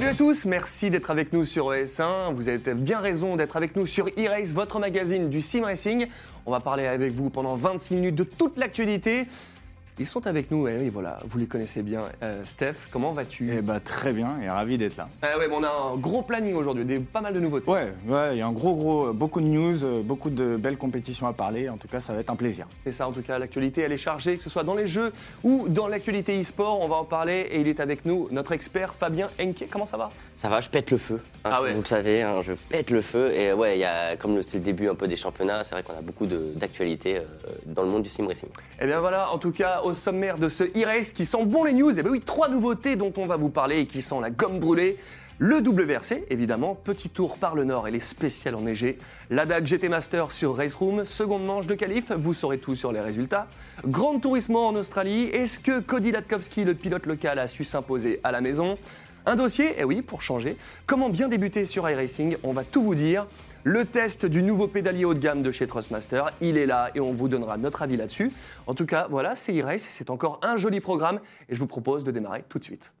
Salut à tous, merci d'être avec nous sur ES1. Vous avez bien raison d'être avec nous sur e-race, votre magazine du sim racing. On va parler avec vous pendant 26 minutes de toute l'actualité. Ils sont avec nous, et oui, voilà, vous les connaissez bien. Euh, Steph, comment vas-tu? Eh bah, très bien, et ravi d'être là. Ah ouais, bon, on a un gros planning aujourd'hui, des- pas mal de nouveautés. Ouais, ouais, il y a un gros, gros, beaucoup de news, euh, beaucoup de belles compétitions à parler. En tout cas, ça va être un plaisir. C'est ça, en tout cas, l'actualité, elle est chargée, que ce soit dans les jeux ou dans l'actualité e-sport. On va en parler et il est avec nous, notre expert Fabien Henke. Comment ça va? Ça va, je pète le feu. hein, Ah ouais. Vous le savez, hein, je pète le feu. Et ouais, il y a, comme le- c'est le début un peu des championnats, c'est vrai qu'on a beaucoup de- d'actualités euh, dans le monde du sim racing. Eh bien voilà, en tout cas, au sommaire de ce e-race qui sent bon les news, eh bien oui, trois nouveautés dont on va vous parler et qui sont la gomme brûlée. Le WRC, évidemment, petit tour par le nord et les spéciales enneigées. La DAG GT Master sur Race Room, seconde manche de qualif, vous saurez tout sur les résultats. Grand Turismo en Australie, est-ce que Cody Latkowski, le pilote local, a su s'imposer à la maison? Un dossier, eh oui, pour changer. Comment bien débuter sur iRacing? On va tout vous dire. Le test du nouveau pédalier haut de gamme de chez Trustmaster, il est là et on vous donnera notre avis là-dessus. En tout cas, voilà, c'est e-race, c'est encore un joli programme et je vous propose de démarrer tout de suite.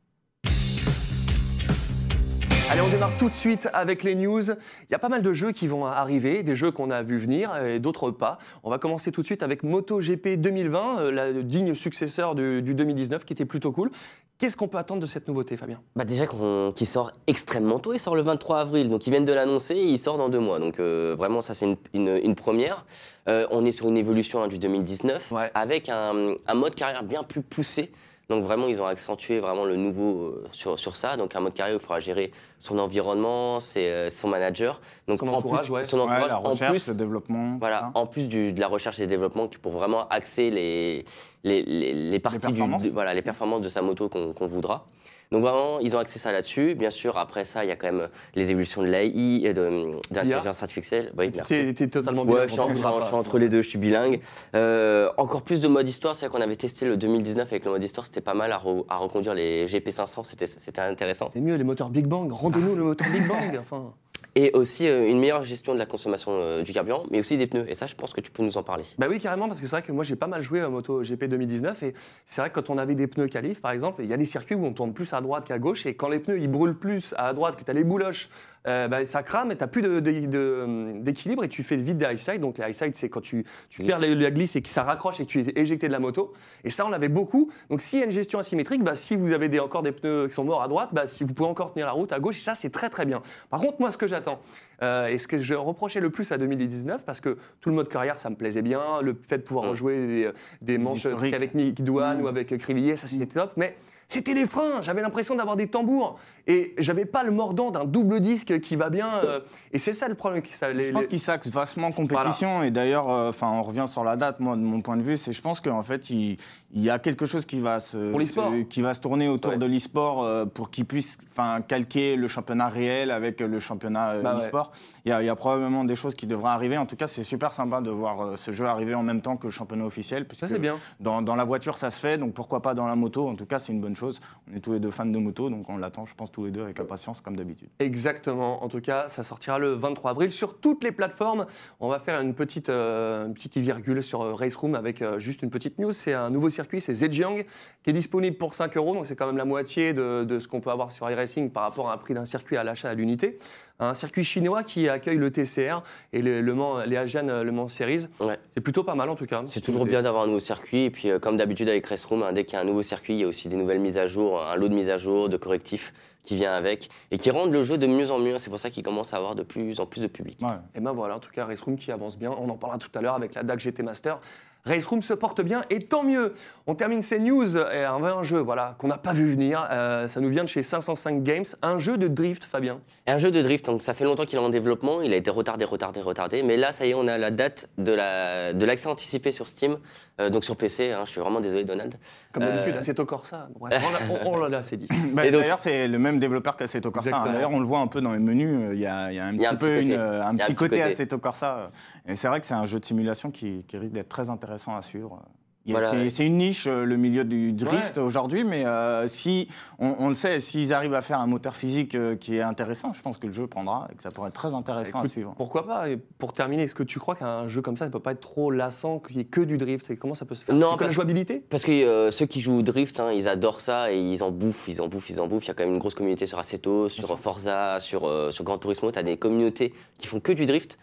Allez, on démarre tout de suite avec les news. Il y a pas mal de jeux qui vont arriver, des jeux qu'on a vu venir et d'autres pas. On va commencer tout de suite avec MotoGP 2020, euh, la digne successeur du, du 2019 qui était plutôt cool. Qu'est-ce qu'on peut attendre de cette nouveauté, Fabien? Bah déjà qu'il sort extrêmement tôt, il sort le 23 avril, donc ils viennent de l'annoncer, il sort dans deux mois. Donc euh, vraiment, ça c'est une, une- une première. Euh, on est sur une évolution hein, du 2019 Ouais. avec un, un mode carrière bien plus poussé. Donc vraiment, ils ont accentué vraiment le nouveau euh, sur, sur ça. Donc un mode carrière où il faudra gérer son environnement, ses, euh, son manager. Donc Son en entourage, plus, ouais. Son Ouais, en recherche, plus, le développement. Voilà, en plus du- de la recherche et du développement qui- pour vraiment axer les, les, les, les parties du, performances. de- voilà, les performances de sa moto qu'on qu'on voudra. Donc vraiment, ils ont axé ça là-dessus. Bien sûr, après ça, il y a quand même les évolutions de l'AI et de, de l'intelligence artificielle. Oui, merci. T'es totalement bien. Ouais, je suis, en- je entre les deux, je suis bilingue. Euh, encore plus de mode histoire, c'est vrai qu'on avait testé le 2019 avec le mode histoire, c'était pas mal à, re- à reconduire les GP500, c'était- intéressant. C'est mieux, les moteurs Big Bang. Rendez-nous le moteur Big Bang. Enfin. Et aussi euh, une meilleure gestion de la consommation euh, du carburant, mais aussi des pneus. Et ça, je pense que tu peux nous en parler. Bah oui, carrément, parce que c'est vrai que moi j'ai pas mal joué à Moto GP 2019 et c'est vrai que quand on avait des pneus qualif, par exemple, il y a des circuits où on tourne plus à droite qu'à gauche et quand les pneus ils brûlent plus à droite, que tu as les bouloches, euh, bah, ça crame et tu plus d'équilibre de, de- d'équilibre et tu fais vite des high side. Donc les high side, c'est quand tu, tu perds la, la glisse et que ça raccroche et que tu es éjecté de la moto. Et ça, on l'avait beaucoup. Donc s'il y a une gestion asymétrique, bah, si vous avez des, encore des pneus qui sont morts à droite, bah, si vous pouvez encore tenir la route à gauche, et ça c'est très très bien. Par contre, moi ce que j'attends, euh, et ce que je reprochais le plus à 2019, parce que tout le mode carrière, ça me plaisait bien, le fait de pouvoir Mm. rejouer des, des manches avec Nick Douane Mm. ou avec Crivillier, ça c'était top, mais c'était les freins, j'avais l'impression d'avoir des tambours, et j'avais pas le mordant d'un double disque qui va bien, euh, et c'est ça le problème. qui- Ça, les- Je pense les- qu'il s'axe vachement compétition et d'ailleurs, euh, on revient sur la date. Moi, de mon point de vue, c'est je pense qu'en fait, il, il y a quelque chose qui va se, Pour se- qui va se tourner autour Ouais. de l'e-sport euh, pour qu'il puisse, enfin, calquer le championnat réel avec le championnat euh, Bah e-sport. Il y, a- il y a probablement des choses qui devraient arriver. En tout cas, c'est super sympa de voir euh, ce jeu arriver en même temps que le championnat officiel. ça c'est bien. Dans, dans la voiture, ça se fait, donc pourquoi pas dans la moto En tout cas, c'est une bonne chose. On est tous les deux fans de moto, donc on l'attend, je pense, tous les deux avec impatience, comme d'habitude. Exactement. En tout cas, ça sortira le 23 avril sur toutes les plateformes. On va faire une petite, euh, une petite virgule sur euh, Race Room avec euh, juste une petite news. C'est un nouveau circuit, c'est Zhejiang, qui est disponible pour 5 euros. Donc c'est quand même la moitié de, de ce qu'on peut avoir sur iRacing par rapport à un prix d'un circuit à l'achat à l'unité. Un circuit chinois qui accueille le TCR et le, le Mans, les Asian euh, Le Mans Series. Ouais. C'est plutôt pas mal en tout cas. C'est toujours bien d'avoir un nouveau circuit. Et puis, euh, comme d'habitude avec Restroom, hein, dès qu'il y a un nouveau circuit, il y a aussi des nouvelles mises à jour, un lot de mises à jour, de correctifs qui vient avec et qui rendent le jeu de mieux en mieux. C'est pour ça qu'il commence à avoir de plus en plus de public. Ouais. Et ben voilà, en tout cas, Race Room qui avance bien. On en parlera tout à l'heure avec la DAC GT Master. Race Room se porte bien et tant mieux. On termine ces news et un, un jeu voilà, qu'on n'a pas vu venir. Euh, ça nous vient de chez 505 Games. Un jeu de drift, Fabien. Un jeu de drift, donc ça fait longtemps qu'il est en développement, il a été retardé, retardé, retardé, mais là ça y est, on a la date de l'accès anticipé sur Steam, euh, donc sur PC. hein, je suis vraiment désolé, Donald. Comme Euh. d'habitude, Assetto Corsa. Bref, on l'a- assez dit. Bah, Et D'ailleurs, c'est le même développeur qu'Assetto Corsa. hein. D'ailleurs, on le voit un peu dans les menus. euh, Il y a, il y a un petit peu une, côté. un petit côté. Assetto Corsa. Et c'est vrai que c'est un jeu de simulation qui, qui risque d'être très intéressant à suivre. C'est une niche, euh, le milieu du drift aujourd'hui, mais euh, si, on, le sait, s'ils arrivent à faire un moteur physique euh, qui est intéressant, je pense que le jeu prendra et que ça pourrait être très intéressant à suivre. Pourquoi pas et Pour terminer, est-ce que tu crois qu'un jeu comme ça ne peut pas être trop lassant, qu'il n'y ait que du drift et Comment ça peut se faire? Non, parce, la jouabilité? Parce que ceux qui jouent au drift, hein, ils adorent ça et ils en bouffent, ils en bouffent, ils en bouffent. Il y a quand même une grosse communauté sur Assetto, sur Forza, sur, sur Gran Turismo. Tu as des communautés qui font que du drift.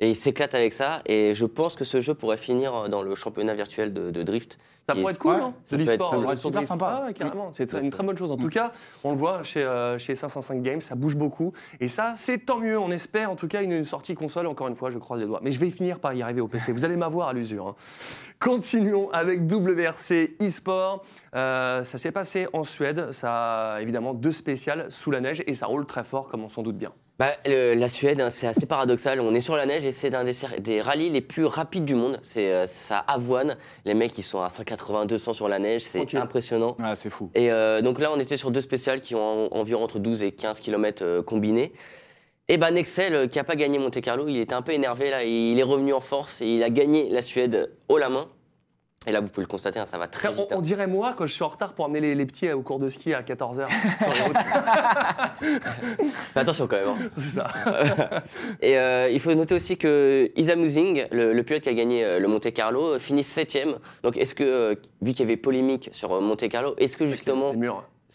Et ils s'éclatent avec ça. Et je pense que ce jeu pourrait finir dans le championnat virtuel de drift. Ça pourrait être cool, non C'est l'e-sport, ça pourrait être super sympa. Ah carrément, c'est une très bonne chose. En tout cas, on le voit chez, euh, chez 505 Games, ça bouge beaucoup. Et ça, c'est tant mieux. On espère en tout cas une, sortie console, encore une fois, je croise les doigts. Mais je vais finir par y arriver au PC. Vous allez m'avoir à l'usure. Hein. Continuons avec WRC eSport. Euh, ça s'est passé en Suède. Ça a évidemment deux spéciales sous la neige et ça roule très fort, comme on s'en doute bien. Bah, la Suède, hein, c'est assez paradoxal. On est sur la neige et c'est un des, des rallyes les plus rapides du monde. C'est euh, ça avoine. Les mecs, ils sont à 180, 200 sur la neige. C'est impressionnant. Ah, c'est fou. Et euh, donc là, on était sur deux spéciales qui ont environ entre 12 et 15 km euh, combinés. Et ben Nexel, qui n'a pas gagné Monte Carlo, il était un peu énervé là. Il est revenu en force et il a gagné la Suède haut la main. Et là, vous pouvez le constater, hein, ça va très vite. On, hein. dirait moi quand je suis en retard pour amener les, petits au cours de ski à 14h attention quand même. Hein. C'est ça. et euh, il faut noter aussi que Isa Musing, le, pilote qui a gagné euh, le Monte Carlo, euh, finit septième. Donc est-ce que, vu qu'il y avait polémique sur Monte Carlo, est-ce que justement...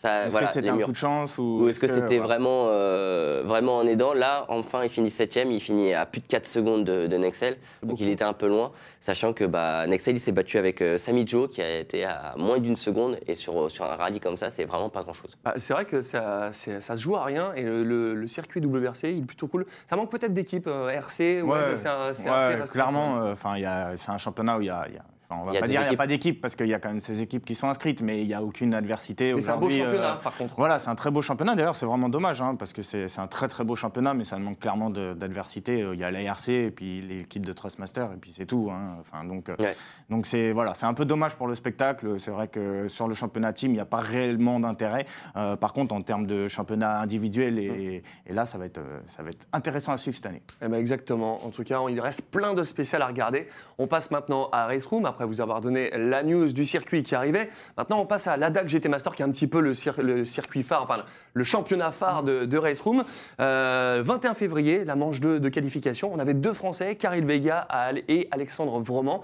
Est-ce que c'était un coup de chance ou, est-ce que, c'était vraiment, euh, vraiment en aidant? Là, enfin, il finit septième, il finit à plus de 4 secondes de, Nexel, donc il était un peu loin, sachant que bah, Nexel il s'est battu avec euh, Sami Joe qui a été à moins d'une seconde, et sur, sur un rallye comme ça, c'est vraiment pas grand-chose. Bah, c'est vrai que ça, ça se joue à rien, et le, circuit WRC, il est plutôt cool. Ça manque peut-être d'équipe euh, RC, ouais, c'est clairement, c'est un championnat où il y a on va pas dire qu'il n'y a pas d'équipe parce qu'il y a quand même ces équipes qui sont inscrites, mais il n'y a aucune adversité. Mais c'est un beau championnat, euh, par contre. Voilà, c'est un très beau championnat. D'ailleurs, c'est vraiment dommage hein, parce que c'est un très très beau championnat, mais ça manque clairement d'adversité. Euh, il y a l'ARC et puis l'équipe de Trustmaster et puis c'est tout. Hein. Enfin, donc, euh, donc c'est voilà, c'est un peu dommage pour le spectacle. C'est vrai que sur le championnat team, il n'y a pas réellement d'intérêt. par contre, en termes de championnat individuel et, et, là, ça va être ça va être intéressant à suivre cette année. Eh ben exactement. En tout cas, il reste plein de spéciales à regarder. On passe maintenant à Race Room après vous avoir donné la news du circuit qui arrivait. Maintenant, on passe à l'ADAC GT Master, qui est un petit peu le, circuit phare, enfin le championnat phare de, Race Room. 21 euh, février, la manche 2 de qualification. On avait deux Français, Karel Vega et Alexandre Vroman.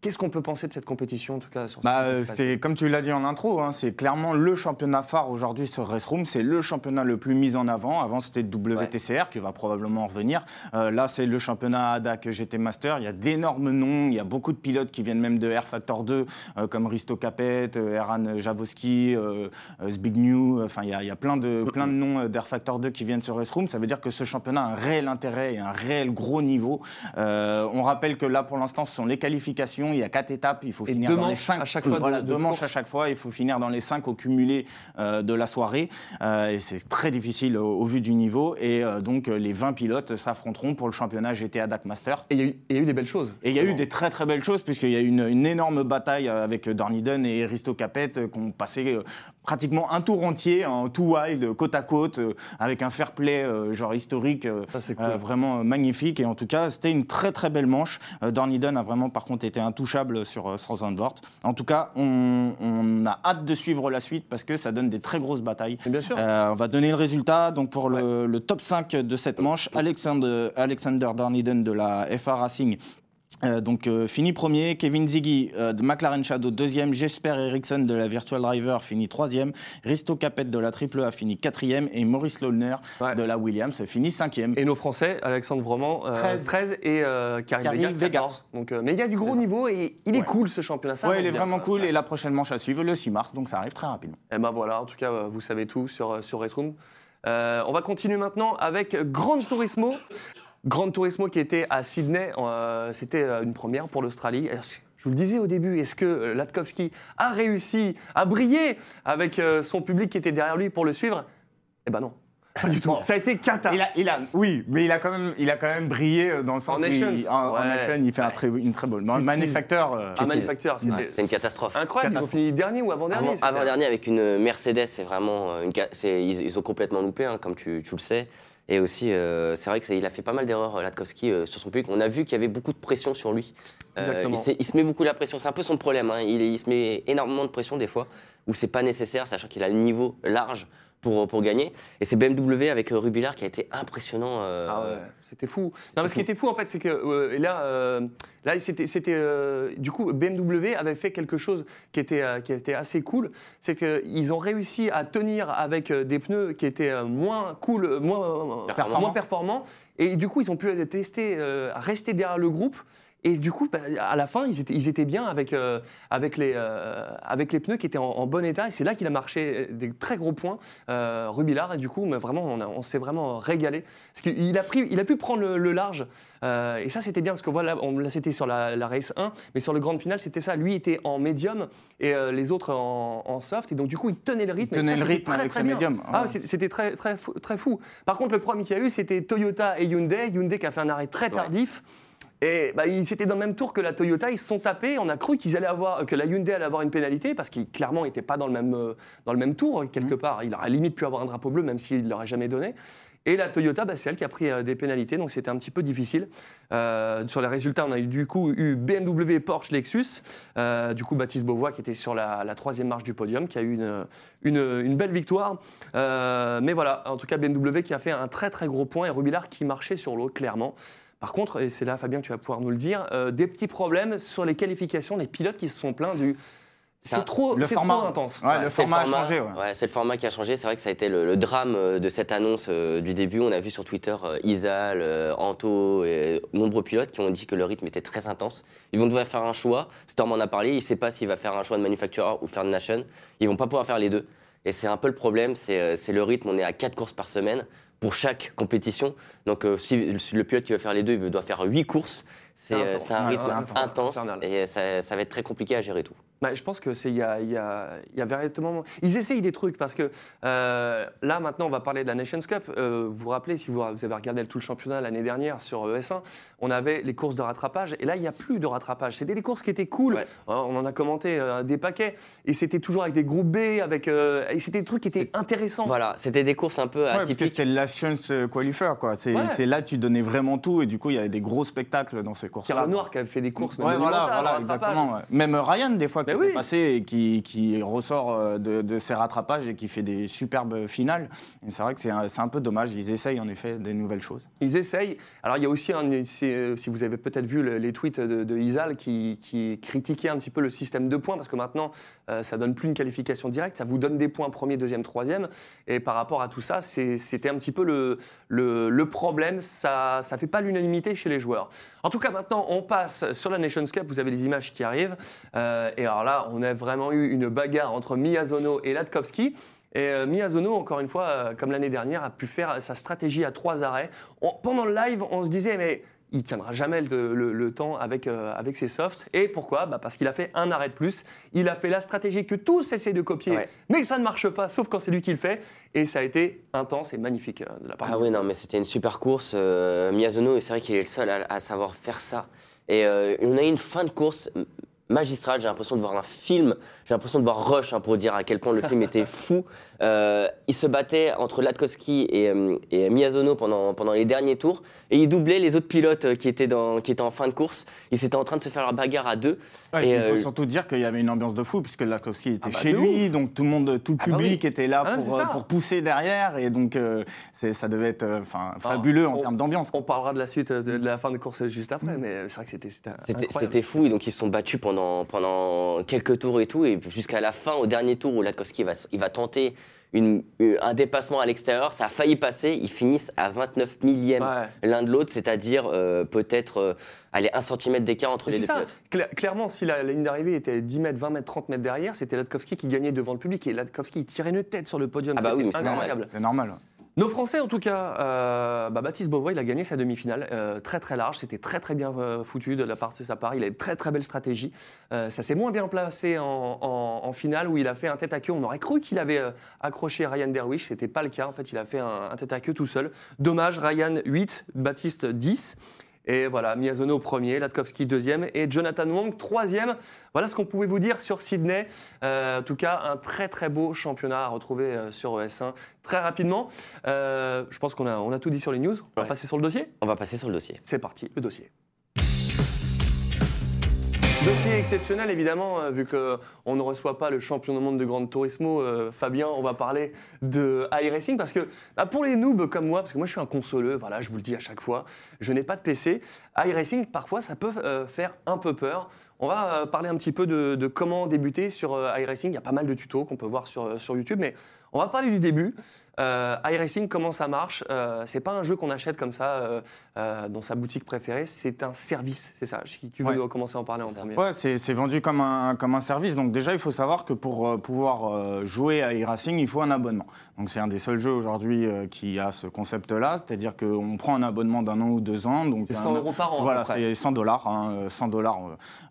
Qu'est-ce qu'on peut penser de cette compétition, en tout cas sur bah, C'est comme tu l'as dit en intro, hein, c'est clairement le championnat phare aujourd'hui sur Race Room. C'est le championnat le plus mis en avant. Avant, c'était WTCR qui va probablement revenir. Euh, là, c'est le championnat ADAC GT Master. Il y a d'énormes noms. Il y a beaucoup de pilotes qui viennent même de Air Factor 2, euh, comme Risto Capet, euh, Eran Javoski, Zbigniew. Enfin, il y, a, il y a plein de, plein de noms d'Air Factor 2 qui viennent sur Race Room. Ça veut dire que ce championnat a un réel intérêt et un réel gros niveau. on rappelle que là, pour l'instant, ce sont les qualifications il y a quatre étapes, il faut finir dans les cinq. À chaque fois, voilà, deux manches à chaque fois, il faut finir dans les cinq au cumulé euh, de la soirée. Euh, et c'est très difficile au, vu du niveau. Et euh, donc, les 20 pilotes s'affronteront pour le championnat GTA DAC Master. Et il y, a eu des belles choses. Et il y a eu des très très belles choses, puisqu'il y a eu une, une, énorme bataille avec Dorniden et Risto Capet qui ont passé pratiquement un tour entier en tout wild, côte à côte, avec un fair play genre historique, vraiment magnifique. Et en tout cas, c'était une très très belle manche. Dorniden a vraiment par contre été un touchable sur euh, Vort. En tout cas, on, a hâte de suivre la suite parce que ça donne des très grosses batailles. bien sûr. Euh, on va donner le résultat. Donc pour le, top 5 de cette manche, Alexander, Alexander Darniden de la FA Racing euh, donc euh, fini premier, Kevin Ziggy euh, de McLaren Shadow deuxième, Jesper Eriksson de la Virtual Driver finit troisième, Risto Capet de la Triple A finit quatrième et Maurice Lohner de la Williams finit cinquième. Et nos Français, Alexandre Vroman, 13. et Karim, Vega, Donc, mais il y a du gros niveau et il est cool ce championnat. Oui, il est vraiment cool et la prochaine manche à suivre le 6 mars, donc ça arrive très rapidement. Et eh ben voilà, en tout cas vous savez tout sur, sur Race Room. on va continuer maintenant avec Grand Turismo. Grand Turismo qui était à Sydney, euh, c'était euh, une première pour l'Australie. Je vous le disais au début, est-ce que euh, Latkowski a réussi à briller avec son public qui était derrière lui pour le suivre? Eh ben non. Pas du tout. Ça a été cata. Il a, oui, mais il a quand même, il a quand même brillé dans le sens en où Nations. Il, en, il fait un très, une très bonne. Un Manufacteur. un Manufacteur, c'est une catastrophe. Incroyable. Ils ont fini dernier ou avant dernier. Avant, dernier avec une Mercedes, c'est vraiment une. Ils, ils, ont complètement loupé, hein, comme tu, tu, le sais. Et aussi, euh, c'est vrai qu'il a fait pas mal d'erreurs, euh, Latkowski, euh, sur son public. On a vu qu'il y avait beaucoup de pression sur lui. Exactement. il, se met beaucoup la pression. C'est un peu son problème. hein. Il, il se met énormément de pression des fois, où c'est pas nécessaire, sachant qu'il a le niveau large pour, pour gagner. Et c'est BMW avec euh, Rubilard qui a été impressionnant. euh, Ah ouais, c'était fou. Non, mais ce qui était fou en fait, c'est que euh, là, euh, là, c'était, du coup, BMW avait fait quelque chose qui était, qui était assez cool, c'est qu'ils ont réussi à tenir avec des pneus qui étaient moins cool, moins Performants. moins performants, et du coup, ils ont pu tester, rester derrière le groupe. Et du coup, bah, à la fin, ils étaient, ils étaient bien avec, euh, avec, les, euh, avec les pneus qui étaient en, en bon état. Et c'est là qu'il a marché des très gros points, euh, Rubilard. Et du coup, mais vraiment, on, s'est vraiment régalé. Parce qu'il a, pris, il a pu prendre le, le large. Euh, et ça, c'était bien. Parce que voilà, on, là, c'était sur la, la race 1. Mais sur le grand final, c'était ça. Lui était en médium et euh, les autres en, en soft. Et donc, du coup, il tenait le rythme. Il tenait ça, le rythme très, avec très ses bien. médiums. Ah, c'était très, très, fou, très fou. Par contre, le problème qu'il y a eu, c'était Toyota et Hyundai. Hyundai qui a fait un arrêt très tardif. Et bah, ils étaient dans le même tour que la Toyota, ils se sont tapés. On a cru qu'ils allaient avoir, que la Hyundai allait avoir une pénalité parce qu'il clairement n'était pas dans le même euh, dans le même tour quelque part. Il aurait limite pu avoir un drapeau bleu même s'il ne l'aurait jamais donné. Et la Toyota, bah, c'est elle qui a pris euh, des pénalités, donc c'était un petit peu difficile. Euh, sur les résultats, on a eu du coup eu BMW, Porsche, Lexus. Euh, du coup, Baptiste Beauvois qui était sur la, la troisième marche du podium, qui a eu une, une, une belle victoire. Mais voilà, en tout cas BMW qui a fait un très très gros point et Rubilard qui marchait sur l'eau clairement. Par contre, et c'est là Fabien que tu vas pouvoir nous le dire, euh, des petits problèmes sur les qualifications, les pilotes qui se sont plaints du c'est trop, le format. trop intense. Ouais, le c'est format a changé. Ouais. Ouais, c'est le format qui a changé. C'est vrai que ça a été le, le drame euh, de cette annonce euh, du début. On a vu sur Twitter euh, Isal, euh, Anto et nombreux pilotes qui ont dit que le rythme était très intense. Ils vont devoir faire un choix. Storm en a parlé. Il ne sait pas s'il va faire un choix de manufacturer ou faire de nation. Ils vont pas pouvoir faire les deux. Et c'est un peu le problème. C'est c'est le rythme. On est à 4 courses par semaine pour chaque compétition. Donc euh, si, le pilote qui veut faire les deux, il doit faire 8 courses. C'est euh, un rythme intense, et ça, ça va être très compliqué à gérer tout. Bah, je pense que c'est il y a, il y a- il y a véritablement ils essayent des trucs parce que euh, là maintenant on va parler de la Nations Cup. Euh, vous vous rappelez si vous, vous avez regardé tout le championnat l'année dernière sur ES1, on avait les courses de rattrapage et là il n'y a plus de rattrapage. C'était des courses qui étaient cool. Ouais. Euh, on en a commenté euh, des paquets et c'était toujours avec des groupes B avec euh, et c'était des trucs qui étaient intéressants. Voilà, c'était des courses un peu Ouais, parce que atypiques. c'était Last Chance Qualifier, quoi. C'est Ouais. c'est là tu donnais vraiment tout et du coup il y avait des gros spectacles dans ces courses-là. Pierre Noir qui avait fait des courses. même voilà, voilà, exactement. ouais. Même Ryan, des fois, qui était oui. passé et qui, qui ressort euh, de, de ses rattrapages et qui fait des superbes finales. C'est vrai que c'est un, c'est un peu dommage. Ils essayent en effet des nouvelles choses. Ils essayent. Alors, il y a aussi, un, euh, si vous avez peut-être vu le- les tweets de, de Isal qui, qui critiquait un petit peu le système de points, parce que maintenant, euh, ça donne plus une qualification directe, ça vous donne des points premier, deuxième, troisième. Et par rapport à tout ça, c'était un petit peu le, problème. Ça ne fait pas l'unanimité chez les joueurs. En tout cas, maintenant, on passe sur la Nations Cup. Vous avez les images qui arrivent. Euh, et alors là, on a vraiment eu une bagarre entre Miyazono et Latkowski. Et euh, Miyazono, encore une fois, euh, comme l'année dernière, a pu faire sa stratégie à trois arrêts. Pendant le live, on se disait, mais il tiendra jamais le, le- le temps avec, euh, avec ses softs. Et pourquoi? Bah, Parce qu'il a fait un arrêt de plus. Il a fait la stratégie que tous essaient de copier, Ouais. mais que ça ne marche pas, sauf quand c'est lui qui le fait. Et ça a été intense et magnifique euh, de la part Ah de oui, non, mais c'était une super course. Euh, Miyazono, c'est vrai qu'il est le seul à, à savoir faire ça. Et euh, on a eu une fin de course magistrale. J'ai l'impression de voir un film. J'ai l'impression de voir Rush hein, pour dire à quel point le film était fou. Euh, il se battait entre Latkowski et, euh, et Miyazono pendant, pendant les derniers tours. Et il doublait les autres pilotes euh, qui étaient, dans, qui étaient en fin de course. Ils étaient en train de se faire leur bagarre à deux. Ouais, Et, il faut euh, surtout dire qu'il y avait une ambiance de fou, puisque Latkowski était Ah bah, chez lui, donc tout le monde, tout le Ah bah public oui. était là Ah, pour, pousser derrière, et donc euh, ça devait être enfin, fabuleux en termes d'ambiance. On parlera de la suite de, de la fin de course juste après, mais c'est vrai que c'était c'était fou, et donc ils se sont battus pendant, pendant quelques tours et tout, et jusqu'à la fin, au dernier tour où Latkowski va, il va tenter une- un dépassement à l'extérieur, ça a failli passer, ils finissent à 29 millièmes Ouais. l'un de l'autre, c'est-à-dire euh, peut-être euh, aller un centimètre d'écart entre Mais les deux ça. pilotes. Cla- clairement, si la, la ligne d'arrivée était 10 mètres, 20 mètres, 30 mètres derrière, c'était Latkowski qui gagnait devant le public. Et Latkowski, tirait une tête sur le podium. Ah bah oui, c'est normal. incroyable. C'est normal. Nos Français, en tout cas, euh, bah, Baptiste Beauvois, il a gagné sa demi-finale euh, très très large. C'était très très bien euh, foutu de la part de sa part. Il a une très très belle stratégie. Ça s'est moins bien placé en, finale où il a fait un tête à queue. On aurait cru qu'il avait accroché Ryan Derwish. C'était pas le cas. En fait, il a fait un, un tête à queue tout seul. Dommage, Ryan 8, Baptiste 10. Et voilà, Miyazono premier, Latkowski deuxième et Jonathan Wong troisième. Voilà ce qu'on pouvait vous dire sur Sydney. Euh, en tout cas, un très très beau championnat à retrouver euh, sur ES1 très rapidement. Euh, je pense qu'on a, on a tout dit sur les news. On va passer sur le dossier? On va passer sur le dossier. C'est parti, le dossier. Dossier exceptionnel, évidemment, euh, vu qu'on ne reçoit pas le champion du monde de Grand Turismo, euh, Fabien, on va parler de iRacing, parce que bah, pour les noobs comme moi, parce que moi je suis un consoleux, voilà, je vous le dis à chaque fois, je n'ai pas de PC, iRacing, parfois, ça peut euh, faire un peu peur. On va parler un petit peu de, comment débuter sur iRacing, il y a pas mal de tutos qu'on peut voir sur YouTube, mais on va parler du début. Euh, iRacing, comment ça marche euh, C'est pas un jeu qu'on achète comme ça euh, euh, dans sa boutique préférée, c'est un service, c'est ça. Qui, veut Ouais. commencer à en parler en premier Ouais, c'est c'est vendu comme un, comme un service. Donc déjà, il faut savoir que pour pouvoir jouer à e-racing, il faut un abonnement. Donc c'est un des seuls jeux aujourd'hui qui a ce concept-là, c'est-à-dire qu'on prend un abonnement d'un an ou deux ans. donc C'est un- 100 euros par an, à Voilà, c'est 100 dollars, hein, 100 dollars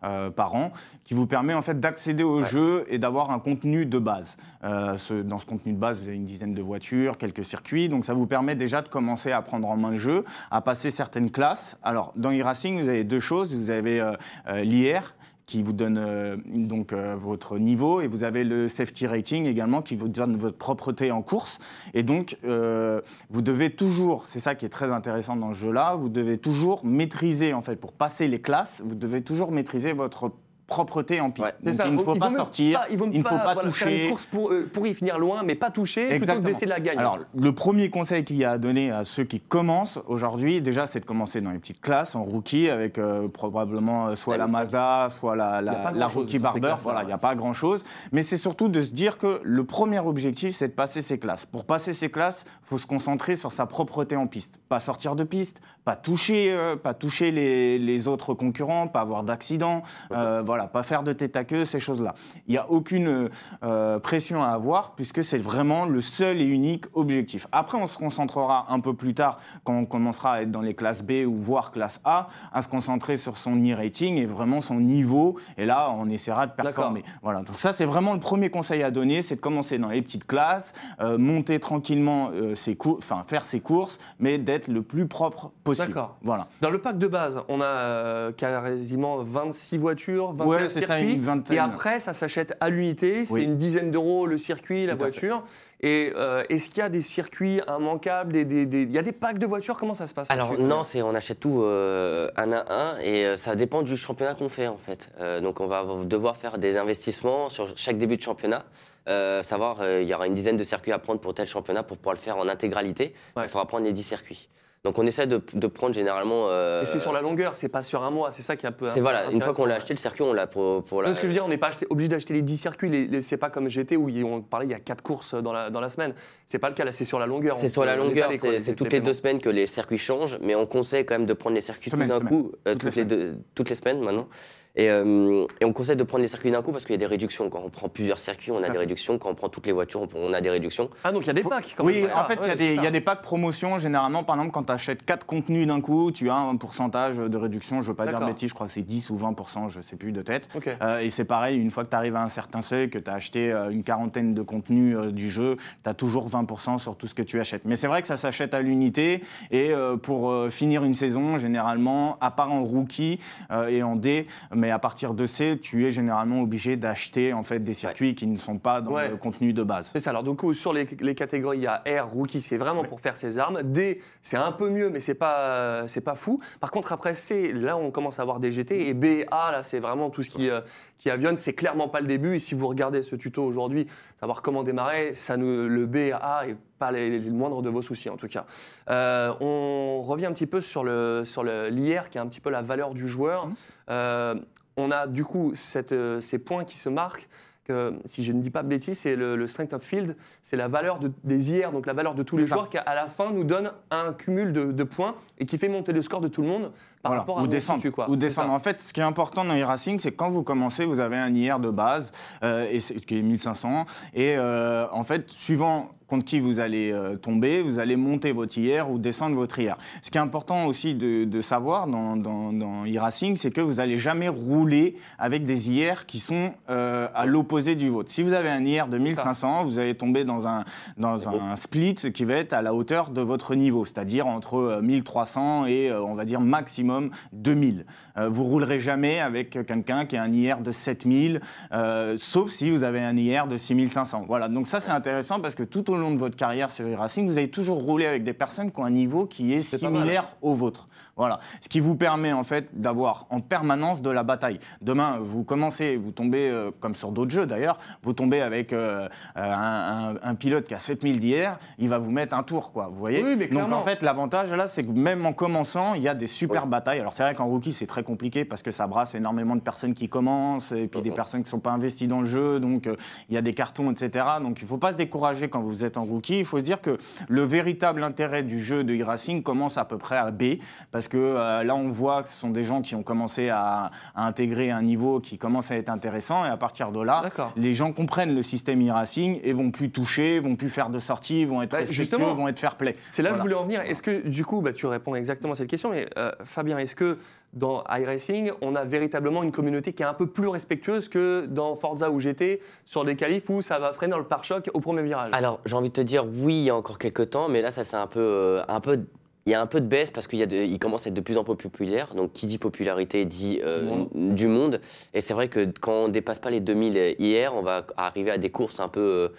euh, par an, qui vous permet en fait d'accéder au Ouais. jeu et d'avoir un contenu de base. Euh, ce- dans ce contenu de base, vous avez une dizaine de voitures, quelques circuits, donc ça vous permet déjà de commencer à prendre en main le jeu, à passer certaines classes. Alors dans e-racing, vous avez deux choses. Vous avez euh, euh, l'IR qui vous donne euh, donc votre niveau et vous avez le safety rating également qui vous donne votre propreté en course et donc vous devez toujours c'est ça qui est très intéressant dans ce jeu-là vous devez toujours maîtriser en fait pour passer les classes vous devez toujours maîtriser votre propreté en piste Ouais. C'est Donc, ça, il ne faut pas sortir pas- il ne faut pas voilà, faire toucher une course pour, euh, pour y finir loin, mais pas toucher, plutôt que Exactement. d'essayer de la gagner. Alors, le premier conseil qu'il y a à donner à ceux qui commencent aujourd'hui, déjà, c'est de commencer dans les petites classes, en rookie, avec euh, probablement euh, soit Ouais, la Mazda, soit la, la, pas rookie Barber. Voilà, il n'y a pas grand-chose. Mais c'est surtout de se dire que le premier objectif, c'est de passer ces classes. Pour passer ces classes, il faut se concentrer sur sa propreté en piste. Pas sortir de piste, pas toucher, euh, pas toucher les, les autres concurrents, pas avoir d'accident, euh, voilà, pas faire de tête à queue, ces choses-là. Il n'y a aucune euh, pression à avoir puisque c'est vraiment le seul et unique objectif. Après, on se concentrera un peu plus tard, quand on commencera à être dans les classes B ou voire classe A, à se concentrer sur son e-rating et vraiment son niveau. Et là, on essaiera de performer. Voilà. Donc ça, c'est vraiment le premier conseil à donner, c'est de commencer dans les petites classes, euh, monter tranquillement euh, ses enfin faire ses courses, mais d'être le plus propre possible. D'accord. Voilà. Dans le pack de base, on a euh, quasiment 26 voitures, 29 Ouais, c'est ça, une vingtaine. Et après, ça s'achète à l'unité. C'est Oui. une dizaine d'euros le circuit, la Tout voiture. Et euh, est-ce qu'il y a des circuits immanquables des, des- des- Il y a des packs de voitures? Comment ça se passe Alors non, c'est on achète tout euh, un à un et euh, ça dépend du championnat qu'on fait en fait. Euh, donc on va devoir faire des investissements sur chaque début de championnat. Euh, savoir, euh, il y aura une dizaine de circuits à prendre pour tel championnat pour pouvoir le faire en intégralité. Ouais. Il faudra prendre les 10 circuits. Donc on essaie de, de prendre généralement. euh, Et c'est sur la longueur, c'est pas sur un mois. C'est ça qui est un peu. c'est voilà, une fois qu'on l'a acheté le circuit, on l'a pour, pour la. Non, ce que je veux dire, on n'est pas acheté- obligé d'acheter les 10 circuits. Les, les- c'est pas comme GT où on parlait, il y a 4 courses dans la, dans la semaine. C'est pas le cas, là, c'est sur la longueur. C'est sur la longueur, c'est les- c'est les toutes les deux semaines que les circuits changent, mais on conseille quand même de prendre les circuits tout d'un coup, euh, Toutes les toutes, les deux, toutes les semaines maintenant. Et, euh, et on conseille de prendre les circuits d'un coup parce qu'il y a des réductions. Quand on prend plusieurs circuits, on a des réductions. Quand on prend toutes les voitures, on, a des réductions. Ah, donc il y a des packs quand Oui, en fait, il y, Ouais, a des- y a packs promotions. Généralement, par exemple, quand tu achètes 4 contenus d'un coup, tu as un pourcentage de réduction. Je ne veux pas dire bêtises, je crois que c'est 10 ou 20% je ne sais plus de tête. Euh, et c'est pareil, une fois que tu arrives à un certain seuil, que tu as acheté euh, une quarantaine de contenus euh, du jeu, tu as toujours 20% sur tout ce que tu achètes. Mais c'est vrai que ça s'achète à l'unité. Et euh, pour euh, finir une saison, généralement, à part en rookie euh, et en D, mais à partir de C, tu es généralement obligé d'acheter en fait, des circuits qui ne sont pas dans Ouais. le contenu de base. C'est ça. Alors, du coup, sur les, les catégories, il y a R, Rookie, c'est vraiment pour faire ses armes. D, c'est un peu mieux, mais c'est pas, c'est pas fou. Par contre, après C, là, on commence à avoir des GT. Et B, A, là, c'est vraiment tout ce qui, euh, qui avionne. C'est clairement pas le début. Et si vous regardez ce tuto aujourd'hui, savoir comment démarrer, ça nous, le B A est pas les, les moindres de vos soucis, en tout cas. Euh, on revient un petit peu sur le sur le- l'IR, qui est un petit peu la valeur du joueur. Mhm. Euh, on a du coup cette, euh, ces points qui se marquent. Que, si je ne dis pas de bêtises, c'est le, le strength of field, c'est la valeur de- des IR, donc la valeur de tous les joueurs qui à la fin nous donne un cumul de, de points et qui fait monter le score de tout le monde par Voilà, rapport à ou descendre. situe, quoi. Ou descendre. En fait, ce qui est important dans e-racing, c'est quand vous commencez, vous avez un IR de base, euh, et qui est 1500. Et euh, en fait, suivant contre qui vous allez euh, tomber, vous allez monter votre IR ou descendre votre IR. Ce qui est important aussi de, savoir dans, dans, dans e-racing, c'est que vous n'allez jamais rouler avec des IR qui sont euh, à l'opposé du vôtre. Si vous avez un IR de 1500, vous allez tomber dans un, dans un split qui va être à la hauteur de votre niveau, c'est-à-dire entre 1300 et on va dire maximum 2000. vous roulerez jamais avec quelqu'un qui a un IR de 7000, sauf si vous avez un IR de 6500. Voilà, donc ça c'est intéressant parce que tout au long de votre carrière sur e-racing, vous avez toujours roulé avec des personnes qui ont un niveau qui est, similaire au vôtre. Voilà, ce qui vous permet en fait d'avoir en permanence de la bataille. Demain, vous commencez, vous tombez, euh, comme sur d'autres jeux d'ailleurs, vous tombez avec euh, euh, un, pilote qui a 7000 d'IR, il va vous mettre un tour, quoi. Vous voyez? Oui, mais Donc en fait, l'avantage là, c'est que même en commençant, il y a des super batailles. Alors c'est vrai qu'en rookie, c'est très compliqué parce que ça brasse énormément de personnes qui commencent et puis des personnes qui ne sont pas investies dans le jeu, donc il y a des cartons, etc. Donc il ne faut pas se décourager quand vous êtes en rookie. Il faut se dire que le véritable intérêt du jeu de e-racing commence à peu près à B, parce que euh, là on voit que ce sont des gens qui ont commencé à, intégrer un niveau qui commence à être intéressant, et à partir de là, les gens comprennent le système e-racing et vont plus toucher, vont plus faire de sorties, vont être bah, respectueux, vont être fair play. C'est là que je voulais en venir. Est-ce que du coup, bah, tu réponds exactement à cette question, mais euh, Fabien, est-ce que dans iRacing, on a véritablement une communauté qui est un peu plus respectueuse que dans Forza ou GT sur des qualifs où ça va freiner dans le pare-choc au premier virage Alors, j'ai envie de te dire oui, il y a encore quelques temps, mais là, ça c'est un peu, euh, un peu il y a un peu de baisse parce qu'il il commence à être de plus en plus populaire. Donc, qui dit popularité dit euh, du monde. Et c'est vrai que quand on dépasse pas les 2000 hier, on va arriver à des courses un peu euh,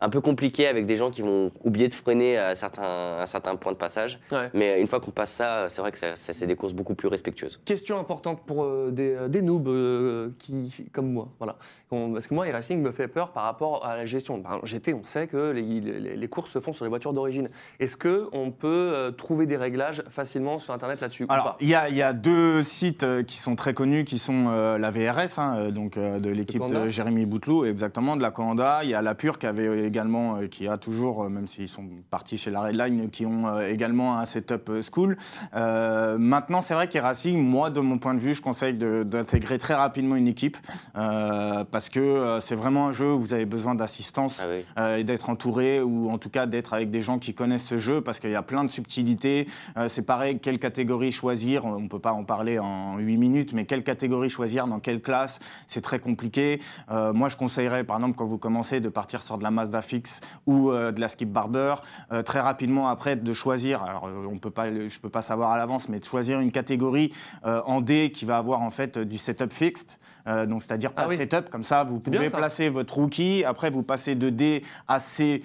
un peu compliqué avec des gens qui vont oublier de freiner à certains, à certains points de passage. Mais une fois qu'on passe ça, c'est vrai que ça, c'est des courses beaucoup plus respectueuses. Question importante pour euh, des, euh, des, noobs euh, qui, comme moi. Voilà. parce que moi, le racing me fait peur par rapport à la gestion. Ben, GT, on sait que les, les, courses se font sur les voitures d'origine. Est-ce qu'on peut trouver des réglages facilement sur Internet là-dessus Alors, il y, y, a deux sites qui sont très connus, qui sont la VRS, hein, donc de l'équipe de, Jérémy Bouteloup, exactement, de la Coanda. Il y a la Pure qui avait également, euh, qui a toujours, euh, même s'ils sont partis chez la Redline, qui ont euh, également un setup school. maintenant, c'est vrai qu'Eracing, moi, de mon point de vue, je conseille d'intégrer très rapidement une équipe parce que c'est vraiment un jeu où vous avez besoin d'assistance ah et d'être entouré ou en tout cas d'être avec des gens qui connaissent ce jeu parce qu'il y a plein de subtilités. c'est pareil, quelle catégorie choisir? On ne peut pas en parler en 8 minutes, mais quelle catégorie choisir, dans quelle classe? C'est très compliqué. moi, je conseillerais, par exemple, quand vous commencez, de partir sur de la Fixe ou euh, de la skip barber. Euh, très rapidement après de choisir, alors euh, on peut pas, je ne peux pas savoir à l'avance, mais de choisir une catégorie en D qui va avoir en fait du setup fixed, donc c'est-à-dire pas ah de setup, comme ça vous pouvez placer votre rookie, après vous passez de D à C,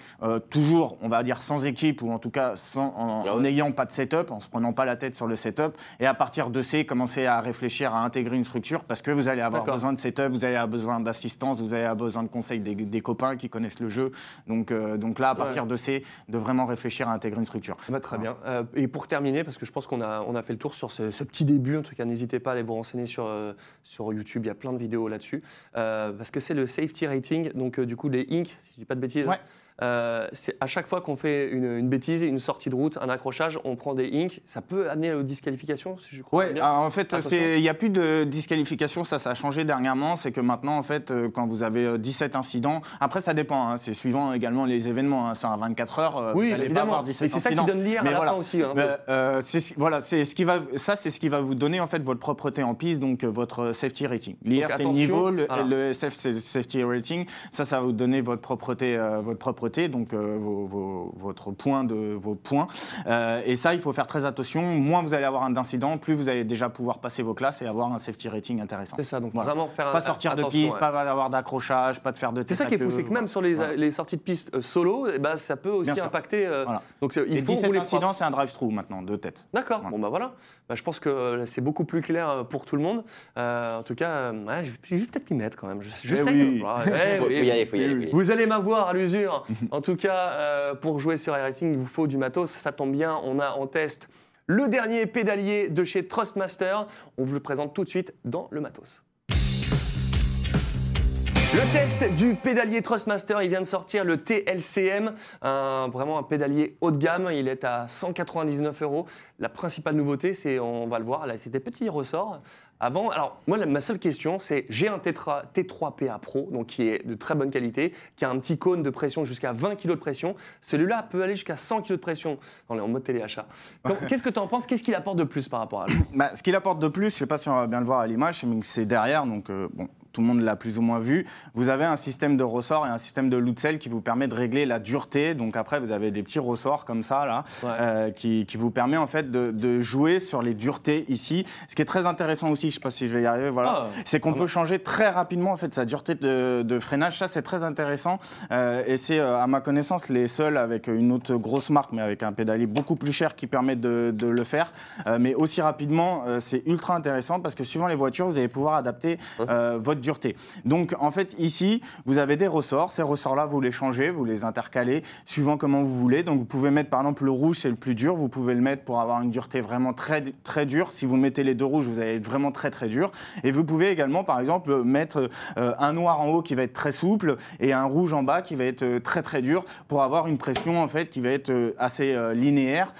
toujours on va dire sans équipe ou en tout cas sans, en ah n'ayant pas de setup, en se prenant pas la tête sur le setup, et à partir de C, commencer à réfléchir à intégrer une structure parce que vous allez avoir besoin de setup, vous allez avoir besoin d'assistance, vous allez avoir besoin de conseils des, des copains qui connaissent le jeu, donc, euh, donc là, à partir de C, de vraiment réfléchir à intégrer une structure. Bah, très bien. Euh, et pour terminer, parce que je pense qu'on a, on a fait le tour sur ce, petit début, en tout cas, n'hésitez pas à aller vous renseigner sur, euh, sur YouTube, il y a plein de vidéos là-dessus, parce que c'est le safety rating, donc du coup les Inc, si je dis pas de bêtises. Euh, à chaque fois qu'on fait une, bêtise, une sortie de route, un accrochage, on prend des inks. Ça peut amener aux disqualifications, si je crois. Oui, en fait, il n'y a plus de disqualification. Ça, ça a changé dernièrement. C'est que maintenant, en fait, euh, quand vous avez 17 euh, incidents, après, ça dépend. Hein, c'est suivant également les événements. Hein, c'est à 24 heures. oui, vous évidemment. Pas avoir 17 c'est ça qui donne l'IR à la fin aussi. Hein, voilà, c'est ce qui va, ça, c'est ce qui va vous donner en fait votre propreté en piste, donc votre safety rating. L'IR, c'est le niveau, le, le safety rating. Ça, ça va vous donner votre propreté, votre propreté donc euh, votre point de vos points. Euh, et ça, il faut faire très attention. Moins vous allez avoir un incident, plus vous allez déjà pouvoir passer vos classes et avoir un safety rating intéressant. C'est ça, donc vraiment faire Pas sortir de piste, pas avoir d'accrochage, pas de faire de C'est ça qui est fou, c'est que même sur les, sorties de piste euh, solo, eh ben, ça peut aussi impacter. Donc il et faut 17 incidents, c'est un drive-through maintenant, de tête. D'accord, bon bah voilà. Bah, je pense que c'est beaucoup plus clair pour tout le monde. en tout cas, je vais peut-être m'y mettre quand même. Je, je sais. Vous allez m'avoir à l'usure. En tout cas, euh, pour jouer sur iRacing, il vous faut du matos. Ça tombe bien, on a en test le dernier pédalier de chez Trustmaster. On vous le présente tout de suite dans le matos. Le test du pédalier Trustmaster, il vient de sortir le TLCM, un- vraiment un pédalier haut de gamme. Il est à 199 euros. La principale nouveauté, c'est, on va le voir, là, c'est des petits ressorts. Avant, alors moi, la- ma seule question, c'est j'ai un Tetra T3PA Pro, donc qui est de très bonne qualité, qui a un petit cône de pression jusqu'à 20 kg de pression. Celui-là peut aller jusqu'à 100 kg de pression. On est en mode téléachat. Donc, Qu'est-ce que tu en penses? Qu'est-ce qu'il apporte de plus par rapport à l'autre Bah, ce qu'il apporte de plus, je ne sais pas si on va bien le voir à l'image, mais c'est derrière, donc euh, bon, tout le monde l'a plus ou moins vu. Vous avez un système de ressort et un système de loot-cell qui vous permet de régler la dureté. Donc après, vous avez des petits ressorts comme ça, là, Ouais. euh, qui, qui vous permet en fait de, de jouer sur les duretés ici. Ce qui est très intéressant aussi, je ne sais pas si je vais y arriver, voilà, Ah, c'est qu'on peut changer très rapidement en fait sa dureté de, de freinage. Ça, c'est très intéressant. Euh, et c'est, euh, à ma connaissance, les seuls avec une autre grosse marque, mais avec un pédalier beaucoup plus cher qui permet de, de le faire. Euh, mais aussi rapidement, c'est ultra intéressant parce que suivant les voitures, vous allez pouvoir adapter euh, votre dureté. Donc, en fait, ici, vous avez des ressorts. Ces ressorts-là, vous les changez, vous les intercalez suivant comment vous voulez. Donc, vous pouvez mettre, par exemple, le rouge, c'est le plus dur. Vous pouvez le mettre pour avoir une dureté vraiment très, très dure. Si vous mettez les deux rouges, vous allez être vraiment très, très dur. Et vous pouvez également, par exemple, mettre euh, un noir en haut qui va être très souple et un rouge en bas qui va être euh, très, très dur pour avoir une pression, en fait, qui va être euh, assez linéaire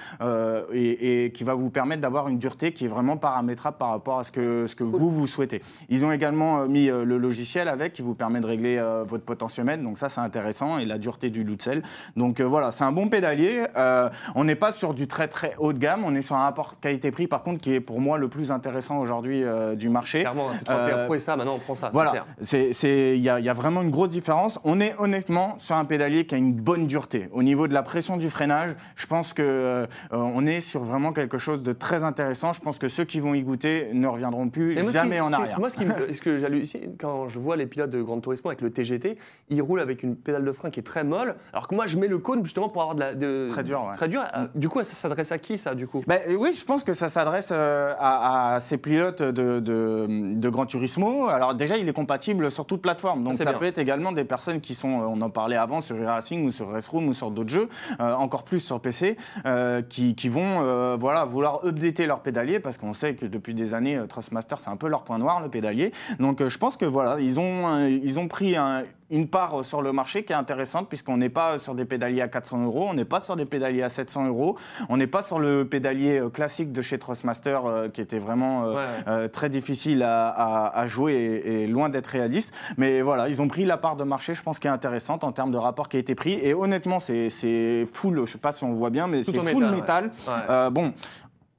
et, et qui va vous permettre d'avoir une dureté qui est vraiment paramétrable par rapport à ce que, ce que vous, vous souhaitez. Ils ont également mis le logiciel avec qui vous permet de régler euh, votre potentiomètre, donc ça c'est intéressant, et la dureté du loot cell. Donc euh, voilà, c'est un bon pédalier. Euh, on n'est pas sur du très très haut de gamme, on est sur un rapport qualité-prix par contre qui est pour moi le plus intéressant aujourd'hui euh, du marché. Clairement, un T3PA Euh, Pro et ça, maintenant on prend ça. Voilà, c'est- il y, y a vraiment une grosse différence. On est honnêtement sur un pédalier qui a une bonne dureté. Au niveau de la pression du freinage, je pense que euh, on est sur vraiment quelque chose de très intéressant. Je pense que ceux qui vont y goûter ne reviendront plus jamais qui- en arrière. Moi, ce, qui me- ce que j'hallucine quand je vois les pilotes de Grand Turismo avec le TGT, ils roulent avec une pédale de frein qui est très molle, alors que moi, je mets le cône justement pour avoir de la. de- Très dur, ouais. Très dur. Euh, Du coup, ça s'adresse à qui, ça, du coup? Ben, oui, je pense que ça s'adresse euh, à, à ces pilotes de, de, de Gran Turismo. Alors déjà, il est compatible sur toute plateforme. Donc Ah, ça bien. peut être également des personnes qui sont, euh, on en parlait avant, sur e-racing ou sur Restroom ou sur d'autres jeux, euh, encore plus sur PC, euh, qui, qui vont euh, voilà, vouloir updater leur pédalier parce qu'on sait que depuis des années, Trustmaster, c'est un peu leur point noir, le pédalier. Donc je pense que voilà, ils ont, ils ont pris un- une part sur le marché qui est intéressante puisqu'on n'est pas sur des pédaliers à 400 euros, on n'est pas sur des pédaliers à 700 euros, on n'est pas sur le pédalier euh, classique de chez Trustmaster euh, qui était vraiment euh, Ouais. euh, très difficile à, à- à jouer et, et loin d'être réaliste. Mais voilà, ils ont pris la part de marché, je pense, qui est intéressante en termes de rapport qui a été pris. Et honnêtement, c'est full, je sais pas si on voit bien, mais c'est full métal, métal. ouais. Bon.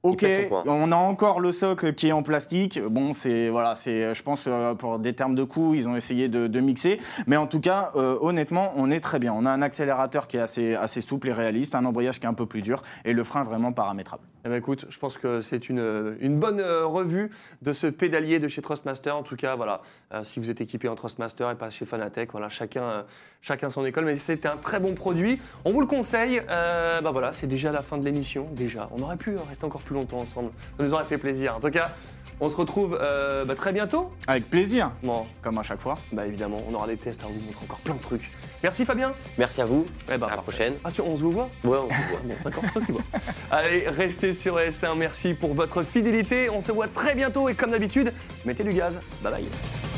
Ok, on a encore le socle qui est en plastique. Bon, c'est voilà, c'est, je pense euh, pour des termes de coût, ils ont essayé de, de mixer. Mais en tout cas, euh, honnêtement, on est très bien. On a un accélérateur qui est assez, assez souple et réaliste, un embrayage qui est un peu plus dur et le frein vraiment paramétrable. Eh ben, écoute, je pense que c'est une, une bonne euh, revue de ce pédalier de chez Trustmaster. En tout cas, voilà, euh, si vous êtes équipé en Trustmaster et pas chez Fanatec, voilà, chacun, euh, chacun son école. Mais c'était un très bon produit. On vous le conseille. Euh, bah voilà, c'est déjà la fin de l'émission. Déjà, on aurait pu rester encore plus longtemps ensemble. Ça nous aurait fait plaisir. En tout cas, on se retrouve euh, bah, très bientôt. Avec plaisir, Bon, comme à chaque fois. bah évidemment, on aura des tests à vous montrer encore plein de trucs. Merci Fabien. Merci à vous. Eh ben, à la prochaine. Ah, tu, on se vous voit? Ouais, on se voit. Bon, d'accord, toi qui vois. Allez, restez sur S1. Merci pour votre fidélité. On se voit très bientôt et comme d'habitude, mettez du gaz. Bye bye.